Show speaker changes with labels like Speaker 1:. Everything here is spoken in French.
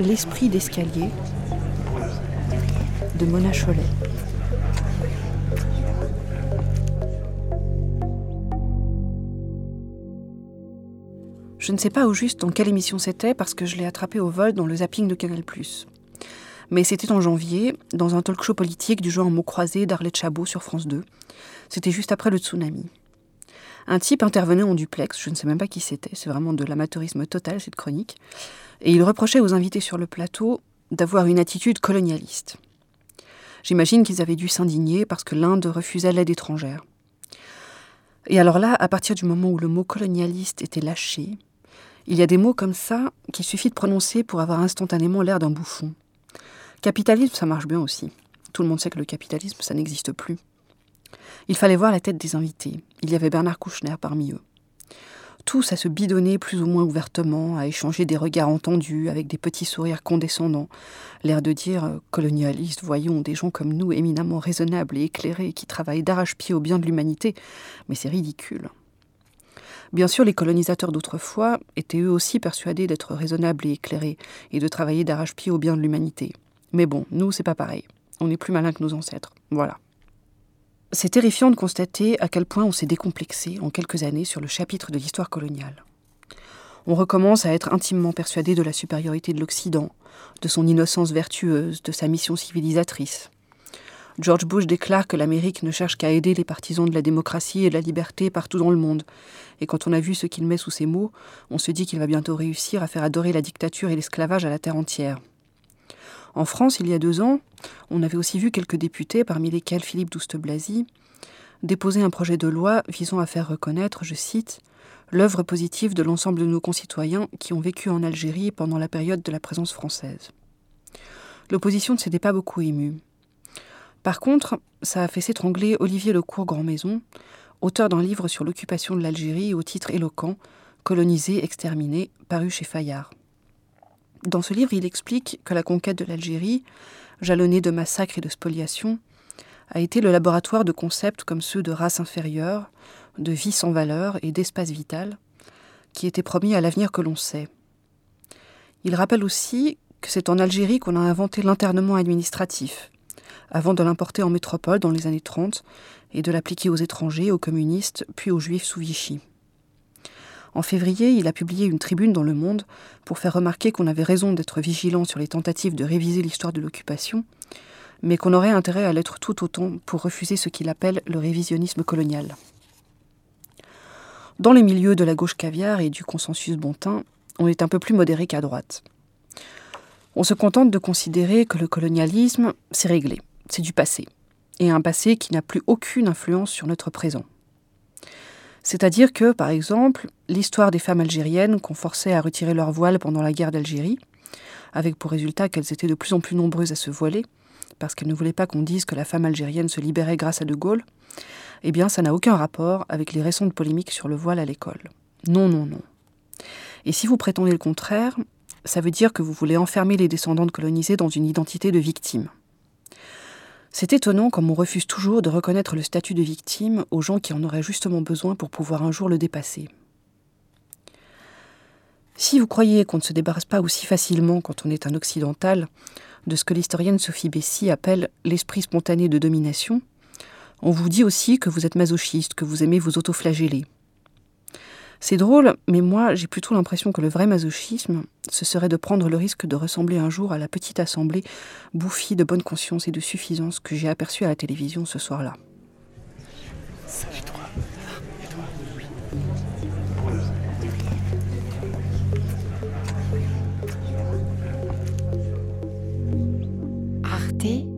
Speaker 1: L'esprit d'escalier de Mona Cholet. Je ne sais pas au juste dans quelle émission c'était parce que je l'ai attrapé au vol dans le zapping de Canal+. Mais c'était en janvier, dans un talk show politique du genre mots croisés d'Arlette Chabot sur France 2. C'était juste après le tsunami. Un type intervenait en duplex, je ne sais même pas qui c'était, c'est vraiment de l'amateurisme total cette chronique, et il reprochait aux invités sur le plateau d'avoir une attitude colonialiste. J'imagine qu'ils avaient dû s'indigner parce que l'Inde refusait l'aide étrangère. Et alors là, à partir du moment où le mot colonialiste était lâché, il y a des mots comme ça qu'il suffit de prononcer pour avoir instantanément l'air d'un bouffon. Capitalisme, ça marche bien aussi. Tout le monde sait que le capitalisme, ça n'existe plus. Il fallait voir la tête des invités. Il y avait Bernard Kouchner parmi eux. Tous à se bidonner plus ou moins ouvertement, à échanger des regards entendus avec des petits sourires condescendants, l'air de dire euh, colonialiste, voyons, des gens comme nous éminemment raisonnables et éclairés qui travaillent d'arrache-pied au bien de l'humanité. Mais c'est ridicule. Bien sûr, les colonisateurs d'autrefois étaient eux aussi persuadés d'être raisonnables et éclairés, et de travailler d'arrache-pied au bien de l'humanité. Mais bon, nous, c'est pas pareil. On est plus malin que nos ancêtres. Voilà. C'est terrifiant de constater à quel point on s'est décomplexé en quelques années sur le chapitre de l'histoire coloniale. On recommence à être intimement persuadé de la supériorité de l'Occident, de son innocence vertueuse, de sa mission civilisatrice. George Bush déclare que l'Amérique ne cherche qu'à aider les partisans de la démocratie et de la liberté partout dans le monde. Et quand on a vu ce qu'il met sous ces mots, on se dit qu'il va bientôt réussir à faire adorer la dictature et l'esclavage à la terre entière. En France, il y a deux ans, on avait aussi vu quelques députés, parmi lesquels Philippe Douste-Blazy, déposer un projet de loi visant à faire reconnaître, je cite, l'œuvre positive de l'ensemble de nos concitoyens qui ont vécu en Algérie pendant la période de la présence française. L'opposition ne s'était pas beaucoup émue. Par contre, ça a fait s'étrangler Olivier Lecourt Grand-Maison, auteur d'un livre sur l'occupation de l'Algérie au titre éloquent Colonisé, exterminé, paru chez Fayard. Dans ce livre, il explique que la conquête de l'Algérie, jalonnée de massacres et de spoliations, a été le laboratoire de concepts comme ceux de race inférieure, de vie sans valeur et d'espace vital, qui étaient promis à l'avenir que l'on sait. Il rappelle aussi que c'est en Algérie qu'on a inventé l'internement administratif, avant de l'importer en métropole dans les années 30 et de l'appliquer aux étrangers, aux communistes, puis aux juifs sous Vichy. En février, il a publié une tribune dans Le Monde pour faire remarquer qu'on avait raison d'être vigilant sur les tentatives de réviser l'histoire de l'occupation, mais qu'on aurait intérêt à l'être tout autant pour refuser ce qu'il appelle le révisionnisme colonial. Dans les milieux de la gauche caviar et du consensus bontin, on est un peu plus modéré qu'à droite. On se contente de considérer que le colonialisme, c'est réglé c'est du passé, et un passé qui n'a plus aucune influence sur notre présent. C'est-à-dire que, par exemple, l'histoire des femmes algériennes qu'on forçait à retirer leur voile pendant la guerre d'Algérie, avec pour résultat qu'elles étaient de plus en plus nombreuses à se voiler, parce qu'elles ne voulaient pas qu'on dise que la femme algérienne se libérait grâce à De Gaulle, eh bien ça n'a aucun rapport avec les récentes polémiques sur le voile à l'école. Non, non, non. Et si vous prétendez le contraire, ça veut dire que vous voulez enfermer les descendantes colonisées dans une identité de victime. C'est étonnant comme on refuse toujours de reconnaître le statut de victime aux gens qui en auraient justement besoin pour pouvoir un jour le dépasser. Si vous croyez qu'on ne se débarrasse pas aussi facilement quand on est un occidental de ce que l'historienne Sophie Bessy appelle l'esprit spontané de domination, on vous dit aussi que vous êtes masochiste, que vous aimez vous autoflageller. C'est drôle, mais moi j'ai plutôt l'impression que le vrai masochisme, ce serait de prendre le risque de ressembler un jour à la petite assemblée bouffie de bonne conscience et de suffisance que j'ai aperçue à la télévision ce soir-là.
Speaker 2: Arte